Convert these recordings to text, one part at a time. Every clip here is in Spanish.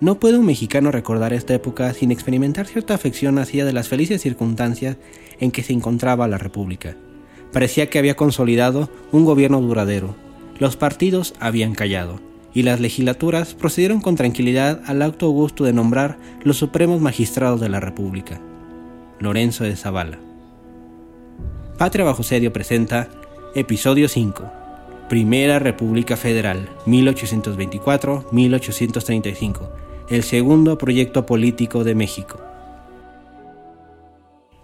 No puede un mexicano recordar esta época sin experimentar cierta afección hacia de las felices circunstancias en que se encontraba la República. Parecía que había consolidado un gobierno duradero. Los partidos habían callado y las legislaturas procedieron con tranquilidad al acto augusto de nombrar los supremos magistrados de la República. Lorenzo de Zavala. Patria bajo sedio presenta Episodio 5. Primera República Federal, 1824-1835. El segundo proyecto político de México.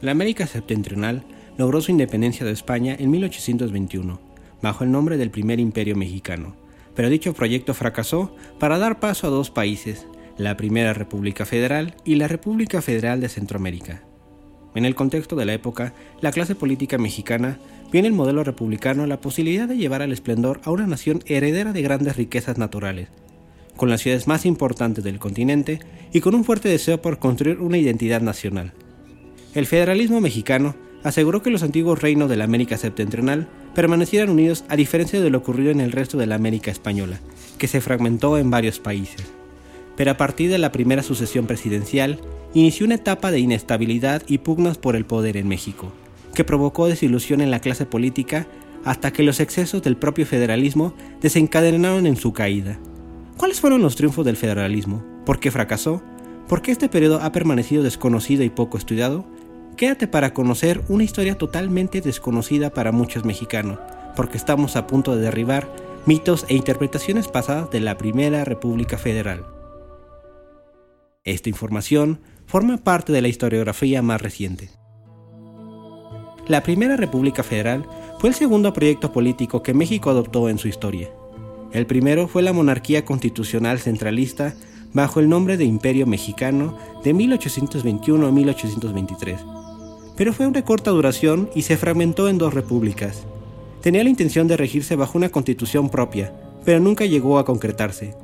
La América septentrional logró su independencia de España en 1821, bajo el nombre del primer imperio mexicano pero dicho proyecto fracasó para dar paso a dos países, la Primera República Federal y la República Federal de Centroamérica. En el contexto de la época, la clase política mexicana vio en el modelo republicano la posibilidad de llevar al esplendor a una nación heredera de grandes riquezas naturales, con las ciudades más importantes del continente y con un fuerte deseo por construir una identidad nacional. El federalismo mexicano aseguró que los antiguos reinos de la América septentrional permanecieran unidos a diferencia de lo ocurrido en el resto de la América española, que se fragmentó en varios países. Pero a partir de la primera sucesión presidencial, inició una etapa de inestabilidad y pugnas por el poder en México, que provocó desilusión en la clase política hasta que los excesos del propio federalismo desencadenaron en su caída. ¿Cuáles fueron los triunfos del federalismo? ¿Por qué fracasó? ¿Por qué este periodo ha permanecido desconocido y poco estudiado? Quédate para conocer una historia totalmente desconocida para muchos mexicanos, porque estamos a punto de derribar mitos e interpretaciones pasadas de la Primera República Federal. Esta información forma parte de la historiografía más reciente. La Primera República Federal fue el segundo proyecto político que México adoptó en su historia. El primero fue la monarquía constitucional centralista bajo el nombre de Imperio Mexicano de 1821 a 1823 pero fue de corta duración y se fragmentó en dos repúblicas. Tenía la intención de regirse bajo una constitución propia, pero nunca llegó a concretarse.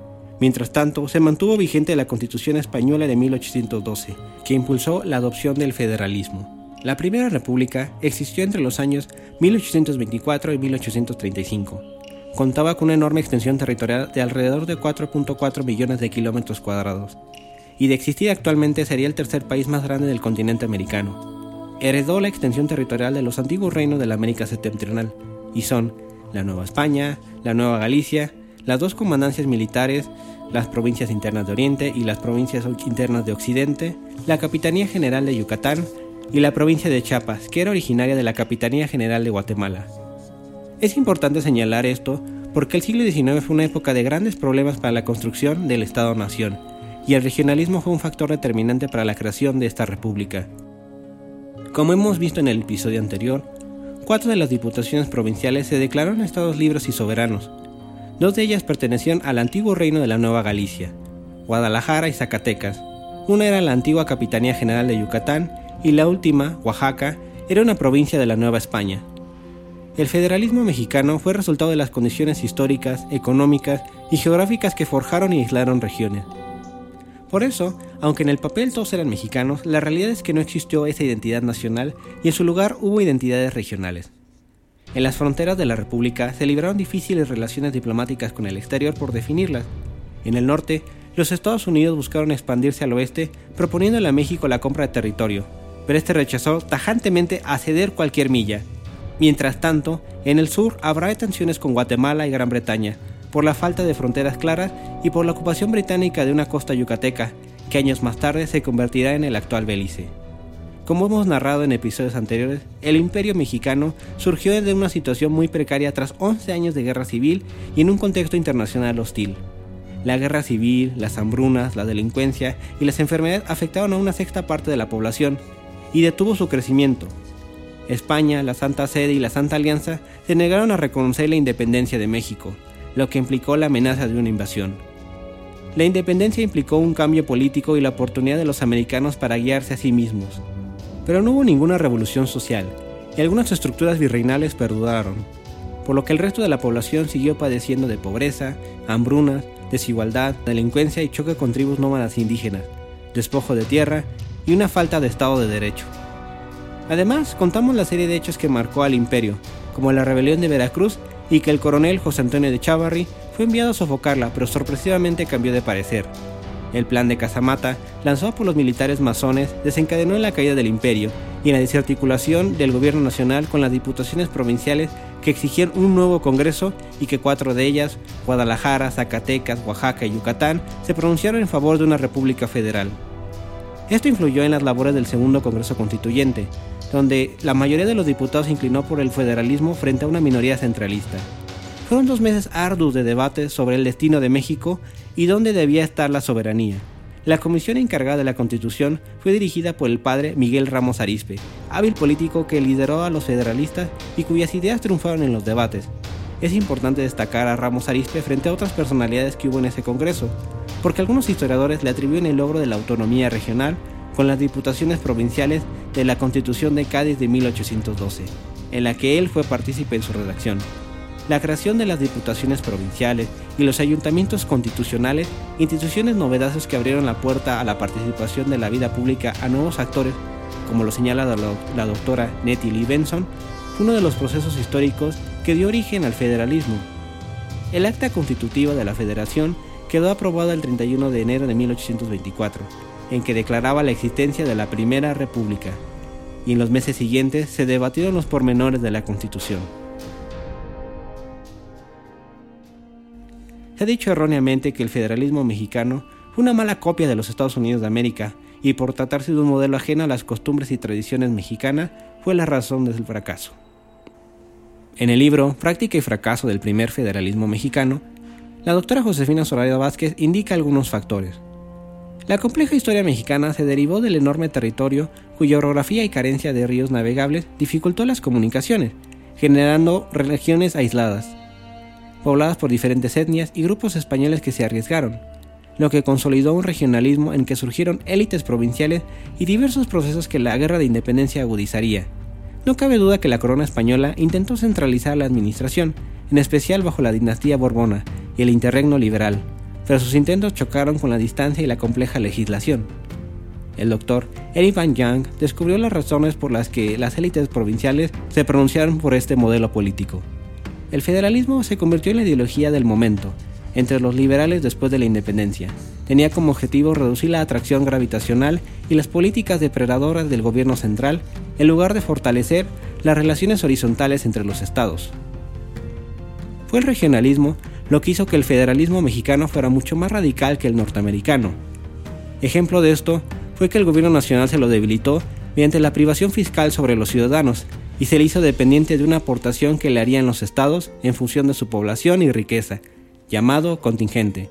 Mientras tanto, se mantuvo vigente la Constitución Española de 1812, que impulsó la adopción del federalismo. La Primera República existió entre los años 1824 y 1835. Contaba con una enorme extensión territorial de alrededor de 4.4 millones de kilómetros cuadrados, y de existir actualmente sería el tercer país más grande del continente americano heredó la extensión territorial de los antiguos reinos de la América septentrional, y son la Nueva España, la Nueva Galicia, las dos comandancias militares, las provincias internas de Oriente y las provincias internas de Occidente, la Capitanía General de Yucatán y la provincia de Chiapas, que era originaria de la Capitanía General de Guatemala. Es importante señalar esto porque el siglo XIX fue una época de grandes problemas para la construcción del Estado-Nación, y el regionalismo fue un factor determinante para la creación de esta república. Como hemos visto en el episodio anterior, cuatro de las diputaciones provinciales se declararon estados libres y soberanos. Dos de ellas pertenecían al antiguo reino de la Nueva Galicia, Guadalajara y Zacatecas. Una era la antigua Capitanía General de Yucatán y la última, Oaxaca, era una provincia de la Nueva España. El federalismo mexicano fue resultado de las condiciones históricas, económicas y geográficas que forjaron y aislaron regiones. Por eso, aunque en el papel todos eran mexicanos, la realidad es que no existió esa identidad nacional y en su lugar hubo identidades regionales. En las fronteras de la República se libraron difíciles relaciones diplomáticas con el exterior por definirlas. En el norte, los Estados Unidos buscaron expandirse al oeste, proponiéndole a México la compra de territorio, pero este rechazó tajantemente a ceder cualquier milla. Mientras tanto, en el sur habrá tensiones con Guatemala y Gran Bretaña, por la falta de fronteras claras y por la ocupación británica de una costa yucateca, que años más tarde se convertirá en el actual Belice. Como hemos narrado en episodios anteriores, el imperio mexicano surgió de una situación muy precaria tras 11 años de guerra civil y en un contexto internacional hostil. La guerra civil, las hambrunas, la delincuencia y las enfermedades afectaron a una sexta parte de la población y detuvo su crecimiento. España, la Santa Sede y la Santa Alianza se negaron a reconocer la independencia de México, lo que implicó la amenaza de una invasión. La independencia implicó un cambio político y la oportunidad de los americanos para guiarse a sí mismos. Pero no hubo ninguna revolución social, y algunas estructuras virreinales perduraron, por lo que el resto de la población siguió padeciendo de pobreza, hambrunas, desigualdad, delincuencia y choque con tribus nómadas indígenas, despojo de tierra y una falta de Estado de Derecho. Además, contamos la serie de hechos que marcó al imperio, como la rebelión de Veracruz y que el coronel José Antonio de Chavarri fue enviado a sofocarla, pero sorpresivamente cambió de parecer. El plan de Casamata, lanzado por los militares masones, desencadenó en la caída del imperio y en la desarticulación del gobierno nacional con las diputaciones provinciales que exigían un nuevo Congreso y que cuatro de ellas, Guadalajara, Zacatecas, Oaxaca y Yucatán, se pronunciaron en favor de una república federal. Esto influyó en las labores del segundo Congreso Constituyente, donde la mayoría de los diputados se inclinó por el federalismo frente a una minoría centralista. Fueron dos meses arduos de debate sobre el destino de México y dónde debía estar la soberanía. La comisión encargada de la Constitución fue dirigida por el padre Miguel Ramos Arispe, hábil político que lideró a los federalistas y cuyas ideas triunfaron en los debates. Es importante destacar a Ramos Arispe frente a otras personalidades que hubo en ese Congreso, porque algunos historiadores le atribuyen el logro de la autonomía regional con las diputaciones provinciales de la Constitución de Cádiz de 1812, en la que él fue partícipe en su redacción. La creación de las diputaciones provinciales y los ayuntamientos constitucionales, instituciones novedosas que abrieron la puerta a la participación de la vida pública a nuevos actores, como lo señala la doctora Nettie Lee Benson, fue uno de los procesos históricos que dio origen al federalismo. El acta constitutiva de la federación quedó aprobada el 31 de enero de 1824, en que declaraba la existencia de la Primera República, y en los meses siguientes se debatieron los pormenores de la Constitución. Se ha dicho erróneamente que el federalismo mexicano fue una mala copia de los Estados Unidos de América y por tratarse de un modelo ajeno a las costumbres y tradiciones mexicanas fue la razón del fracaso. En el libro Práctica y fracaso del primer federalismo mexicano, la doctora Josefina Soraya Vázquez indica algunos factores. La compleja historia mexicana se derivó del enorme territorio cuya orografía y carencia de ríos navegables dificultó las comunicaciones, generando regiones aisladas pobladas por diferentes etnias y grupos españoles que se arriesgaron, lo que consolidó un regionalismo en que surgieron élites provinciales y diversos procesos que la guerra de independencia agudizaría. No cabe duda que la corona española intentó centralizar la administración, en especial bajo la dinastía borbona y el interregno liberal, pero sus intentos chocaron con la distancia y la compleja legislación. El doctor Eric Van Young descubrió las razones por las que las élites provinciales se pronunciaron por este modelo político. El federalismo se convirtió en la ideología del momento, entre los liberales después de la independencia. Tenía como objetivo reducir la atracción gravitacional y las políticas depredadoras del gobierno central, en lugar de fortalecer las relaciones horizontales entre los estados. Fue el regionalismo lo que hizo que el federalismo mexicano fuera mucho más radical que el norteamericano. Ejemplo de esto fue que el gobierno nacional se lo debilitó mediante la privación fiscal sobre los ciudadanos, y se le hizo dependiente de una aportación que le harían los estados en función de su población y riqueza, llamado contingente.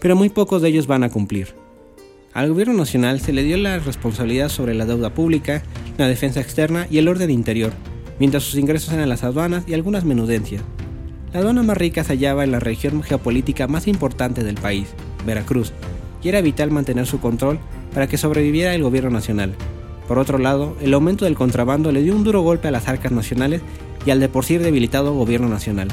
Pero muy pocos de ellos van a cumplir. Al gobierno nacional se le dio la responsabilidad sobre la deuda pública, la defensa externa y el orden interior, mientras sus ingresos eran las aduanas y algunas menudencias. La aduana más rica se hallaba en la región geopolítica más importante del país, Veracruz, y era vital mantener su control para que sobreviviera el gobierno nacional, por otro lado, el aumento del contrabando le dio un duro golpe a las arcas nacionales y al de por sí debilitado gobierno nacional.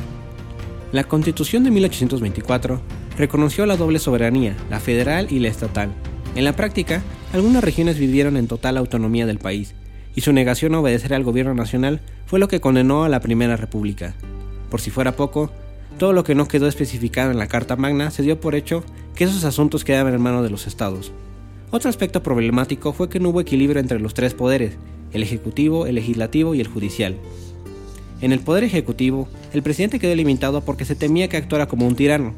La Constitución de 1824 reconoció la doble soberanía, la federal y la estatal. En la práctica, algunas regiones vivieron en total autonomía del país, y su negación a obedecer al gobierno nacional fue lo que condenó a la Primera República. Por si fuera poco, todo lo que no quedó especificado en la Carta Magna se dio por hecho que esos asuntos quedaban en manos de los estados. Otro aspecto problemático fue que no hubo equilibrio entre los tres poderes, el ejecutivo, el legislativo y el judicial. En el poder ejecutivo, el presidente quedó limitado porque se temía que actuara como un tirano.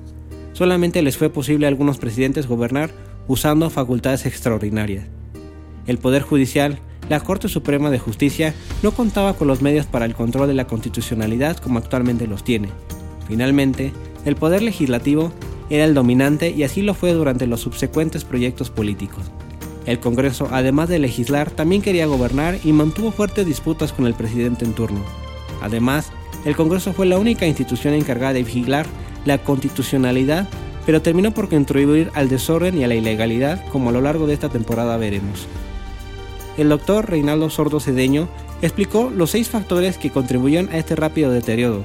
Solamente les fue posible a algunos presidentes gobernar usando facultades extraordinarias. El poder judicial, la Corte Suprema de Justicia, no contaba con los medios para el control de la constitucionalidad como actualmente los tiene. Finalmente, el poder legislativo era el dominante y así lo fue durante los subsecuentes proyectos políticos. El Congreso, además de legislar, también quería gobernar y mantuvo fuertes disputas con el presidente en turno. Además, el Congreso fue la única institución encargada de vigilar la constitucionalidad, pero terminó por contribuir al desorden y a la ilegalidad, como a lo largo de esta temporada veremos. El doctor Reinaldo Sordo Cedeño explicó los seis factores que contribuyeron a este rápido deterioro.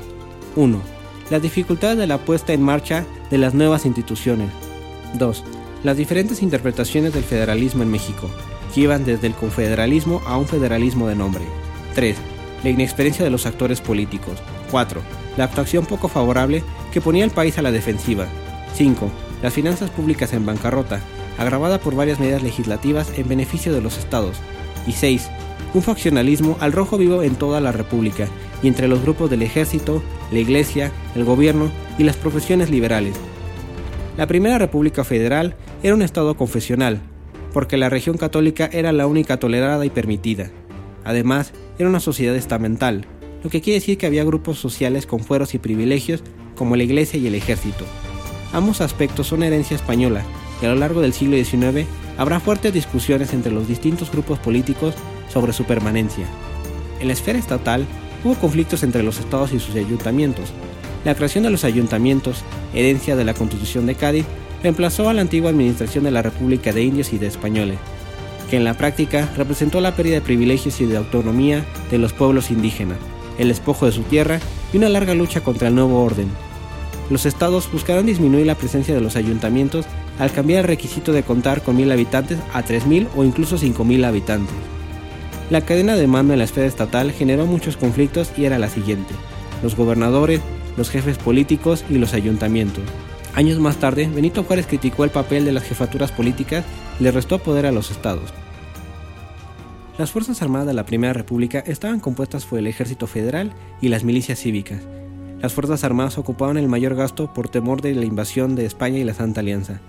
1 las dificultades de la puesta en marcha de las nuevas instituciones. 2. Las diferentes interpretaciones del federalismo en México, que iban desde el confederalismo a un federalismo de nombre. 3. La inexperiencia de los actores políticos. 4. La actuación poco favorable que ponía al país a la defensiva. 5. Las finanzas públicas en bancarrota, agravada por varias medidas legislativas en beneficio de los estados. Y 6. Un faccionalismo al rojo vivo en toda la República y entre los grupos del ejército, la iglesia, el gobierno y las profesiones liberales. La Primera República Federal era un estado confesional, porque la región católica era la única tolerada y permitida. Además, era una sociedad estamental, lo que quiere decir que había grupos sociales con fueros y privilegios como la iglesia y el ejército. Ambos aspectos son herencia española, y a lo largo del siglo XIX habrá fuertes discusiones entre los distintos grupos políticos sobre su permanencia. En la esfera estatal hubo conflictos entre los estados y sus ayuntamientos. La creación de los ayuntamientos, herencia de la Constitución de Cádiz, reemplazó a la antigua administración de la República de Indios y de Españoles, que en la práctica representó la pérdida de privilegios y de autonomía de los pueblos indígenas, el despojo de su tierra y una larga lucha contra el nuevo orden. Los estados buscaron disminuir la presencia de los ayuntamientos al cambiar el requisito de contar con mil habitantes a 3.000 o incluso 5.000 habitantes. La cadena de mando en la esfera estatal generó muchos conflictos y era la siguiente. Los gobernadores, los jefes políticos y los ayuntamientos. Años más tarde, Benito Juárez criticó el papel de las jefaturas políticas y le restó poder a los estados. Las Fuerzas Armadas de la Primera República estaban compuestas por el Ejército Federal y las milicias cívicas. Las Fuerzas Armadas ocupaban el mayor gasto por temor de la invasión de España y la Santa Alianza.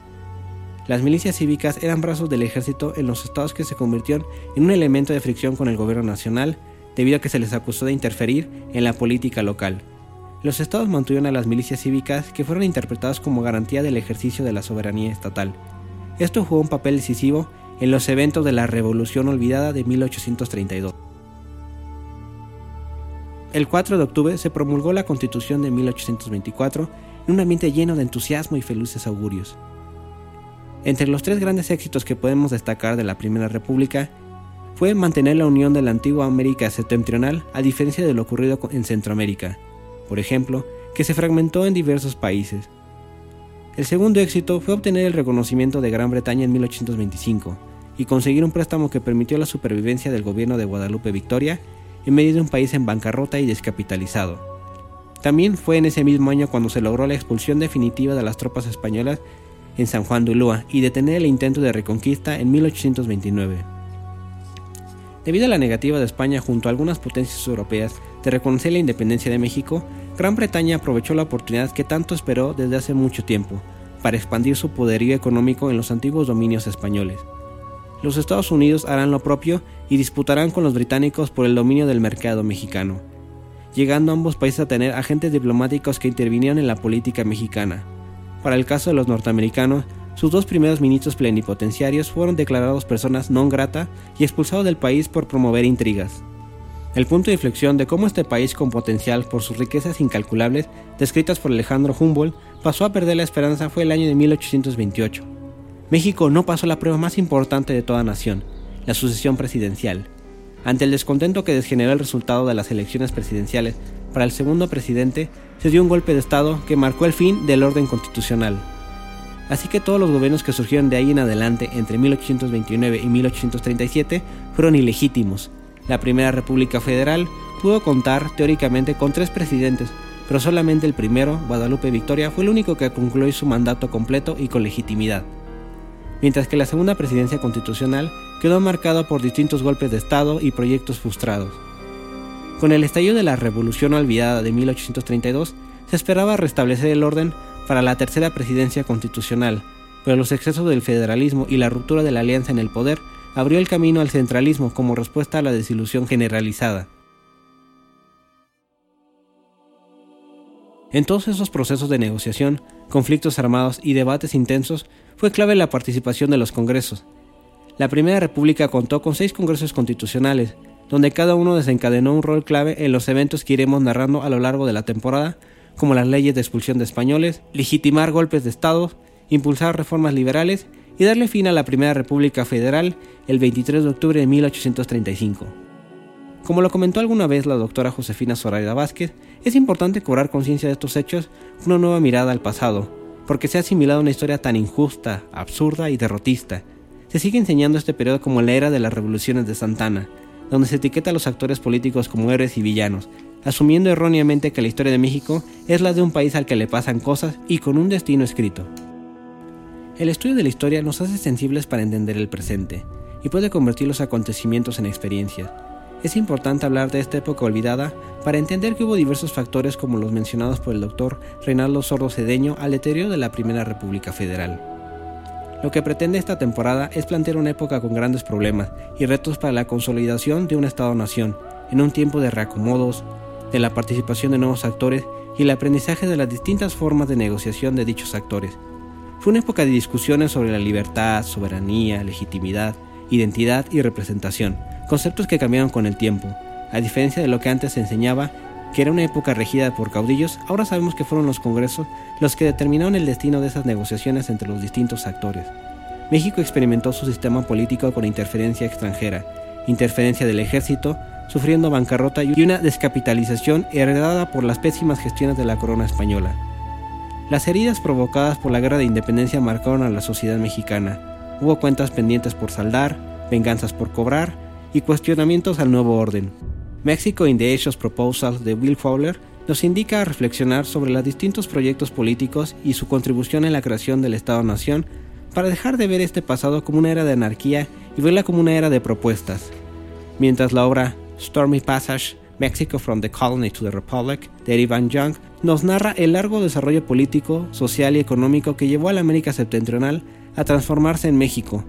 Las milicias cívicas eran brazos del ejército en los estados que se convirtieron en un elemento de fricción con el gobierno nacional debido a que se les acusó de interferir en la política local. Los estados mantuvieron a las milicias cívicas que fueron interpretadas como garantía del ejercicio de la soberanía estatal. Esto jugó un papel decisivo en los eventos de la Revolución Olvidada de 1832. El 4 de octubre se promulgó la Constitución de 1824 en un ambiente lleno de entusiasmo y felices augurios. Entre los tres grandes éxitos que podemos destacar de la Primera República fue mantener la unión de la antigua América septentrional a diferencia de lo ocurrido en Centroamérica, por ejemplo, que se fragmentó en diversos países. El segundo éxito fue obtener el reconocimiento de Gran Bretaña en 1825 y conseguir un préstamo que permitió la supervivencia del gobierno de Guadalupe Victoria en medio de un país en bancarrota y descapitalizado. También fue en ese mismo año cuando se logró la expulsión definitiva de las tropas españolas en San Juan de Ulúa y detener el intento de reconquista en 1829. Debido a la negativa de España junto a algunas potencias europeas de reconocer la independencia de México, Gran Bretaña aprovechó la oportunidad que tanto esperó desde hace mucho tiempo para expandir su poderío económico en los antiguos dominios españoles. Los Estados Unidos harán lo propio y disputarán con los británicos por el dominio del mercado mexicano, llegando ambos países a tener agentes diplomáticos que intervinieron en la política mexicana. Para el caso de los norteamericanos, sus dos primeros ministros plenipotenciarios fueron declarados personas non grata y expulsados del país por promover intrigas. El punto de inflexión de cómo este país con potencial por sus riquezas incalculables, descritas por Alejandro Humboldt, pasó a perder la esperanza fue el año de 1828. México no pasó la prueba más importante de toda nación, la sucesión presidencial. Ante el descontento que desgeneró el resultado de las elecciones presidenciales para el segundo presidente, se dio un golpe de Estado que marcó el fin del orden constitucional. Así que todos los gobiernos que surgieron de ahí en adelante entre 1829 y 1837 fueron ilegítimos. La Primera República Federal pudo contar teóricamente con tres presidentes, pero solamente el primero, Guadalupe Victoria, fue el único que concluyó su mandato completo y con legitimidad. Mientras que la segunda presidencia constitucional quedó marcada por distintos golpes de Estado y proyectos frustrados. Con el estallido de la Revolución Olvidada de 1832, se esperaba restablecer el orden para la tercera presidencia constitucional, pero los excesos del federalismo y la ruptura de la alianza en el poder abrió el camino al centralismo como respuesta a la desilusión generalizada. En todos esos procesos de negociación, conflictos armados y debates intensos, fue clave la participación de los congresos. La Primera República contó con seis congresos constitucionales, donde cada uno desencadenó un rol clave en los eventos que iremos narrando a lo largo de la temporada, como las leyes de expulsión de españoles, legitimar golpes de Estado, impulsar reformas liberales y darle fin a la Primera República Federal el 23 de octubre de 1835. Como lo comentó alguna vez la doctora Josefina Zoraida Vázquez, es importante cobrar conciencia de estos hechos con una nueva mirada al pasado, porque se ha asimilado una historia tan injusta, absurda y derrotista. Se sigue enseñando este periodo como la era de las revoluciones de Santana, donde se etiqueta a los actores políticos como héroes y villanos, asumiendo erróneamente que la historia de México es la de un país al que le pasan cosas y con un destino escrito. El estudio de la historia nos hace sensibles para entender el presente y puede convertir los acontecimientos en experiencias. Es importante hablar de esta época olvidada para entender que hubo diversos factores como los mencionados por el doctor Reinaldo Sordo Cedeño al deterioro de la Primera República Federal. Lo que pretende esta temporada es plantear una época con grandes problemas y retos para la consolidación de un Estado-nación, en un tiempo de reacomodos, de la participación de nuevos actores y el aprendizaje de las distintas formas de negociación de dichos actores. Fue una época de discusiones sobre la libertad, soberanía, legitimidad, identidad y representación, conceptos que cambiaron con el tiempo. A diferencia de lo que antes se enseñaba, que era una época regida por caudillos, ahora sabemos que fueron los congresos los que determinaron el destino de esas negociaciones entre los distintos actores. México experimentó su sistema político con interferencia extranjera, interferencia del ejército, sufriendo bancarrota y una descapitalización heredada por las pésimas gestiones de la corona española. Las heridas provocadas por la guerra de independencia marcaron a la sociedad mexicana. Hubo cuentas pendientes por saldar, venganzas por cobrar y cuestionamientos al nuevo orden. Mexico in the Age Proposals de Will Fowler nos indica a reflexionar sobre los distintos proyectos políticos y su contribución en la creación del Estado-Nación para dejar de ver este pasado como una era de anarquía y verla como una era de propuestas. Mientras la obra Stormy Passage, Mexico from the Colony to the Republic, de Ivan Young, nos narra el largo desarrollo político, social y económico que llevó a la América septentrional a transformarse en México.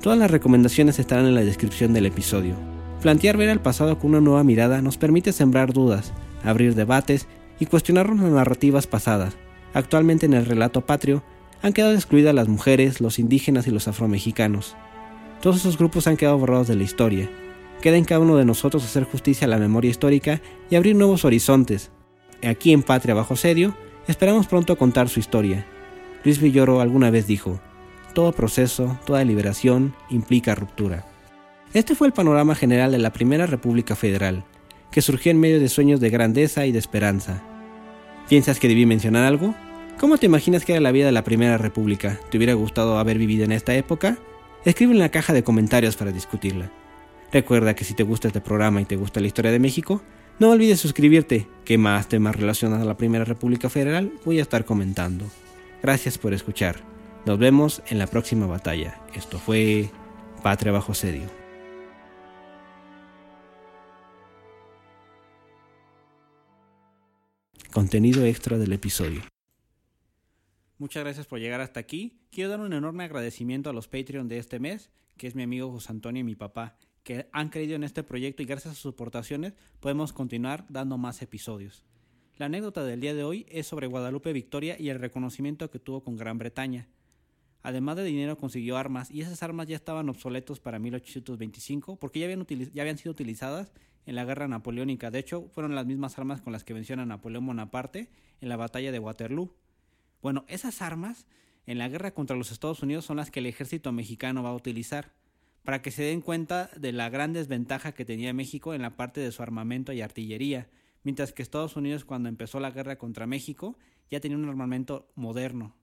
Todas las recomendaciones estarán en la descripción del episodio. Plantear ver al pasado con una nueva mirada nos permite sembrar dudas, abrir debates y cuestionar las narrativas pasadas. Actualmente en el relato patrio han quedado excluidas las mujeres, los indígenas y los afromexicanos. Todos esos grupos han quedado borrados de la historia. Queda en cada uno de nosotros hacer justicia a la memoria histórica y abrir nuevos horizontes. Aquí en Patria Bajo Sedio, esperamos pronto contar su historia. Luis Villoro alguna vez dijo, todo proceso, toda liberación implica ruptura. Este fue el panorama general de la Primera República Federal, que surgió en medio de sueños de grandeza y de esperanza. ¿Piensas que debí mencionar algo? ¿Cómo te imaginas que era la vida de la Primera República? ¿Te hubiera gustado haber vivido en esta época? Escribe en la caja de comentarios para discutirla. Recuerda que si te gusta este programa y te gusta la historia de México, no olvides suscribirte, que más temas relacionados a la Primera República Federal voy a estar comentando. Gracias por escuchar. Nos vemos en la próxima batalla. Esto fue Patria Bajo Sedio. contenido extra del episodio. Muchas gracias por llegar hasta aquí. Quiero dar un enorme agradecimiento a los Patreon de este mes, que es mi amigo José Antonio y mi papá, que han creído en este proyecto y gracias a sus aportaciones podemos continuar dando más episodios. La anécdota del día de hoy es sobre Guadalupe Victoria y el reconocimiento que tuvo con Gran Bretaña. Además de dinero consiguió armas y esas armas ya estaban obsoletos para 1825 porque ya habían, ya habían sido utilizadas en la guerra napoleónica. De hecho, fueron las mismas armas con las que venció a Napoleón Bonaparte en la batalla de Waterloo. Bueno, esas armas en la guerra contra los Estados Unidos son las que el ejército mexicano va a utilizar, para que se den cuenta de la gran desventaja que tenía México en la parte de su armamento y artillería, mientras que Estados Unidos cuando empezó la guerra contra México ya tenía un armamento moderno,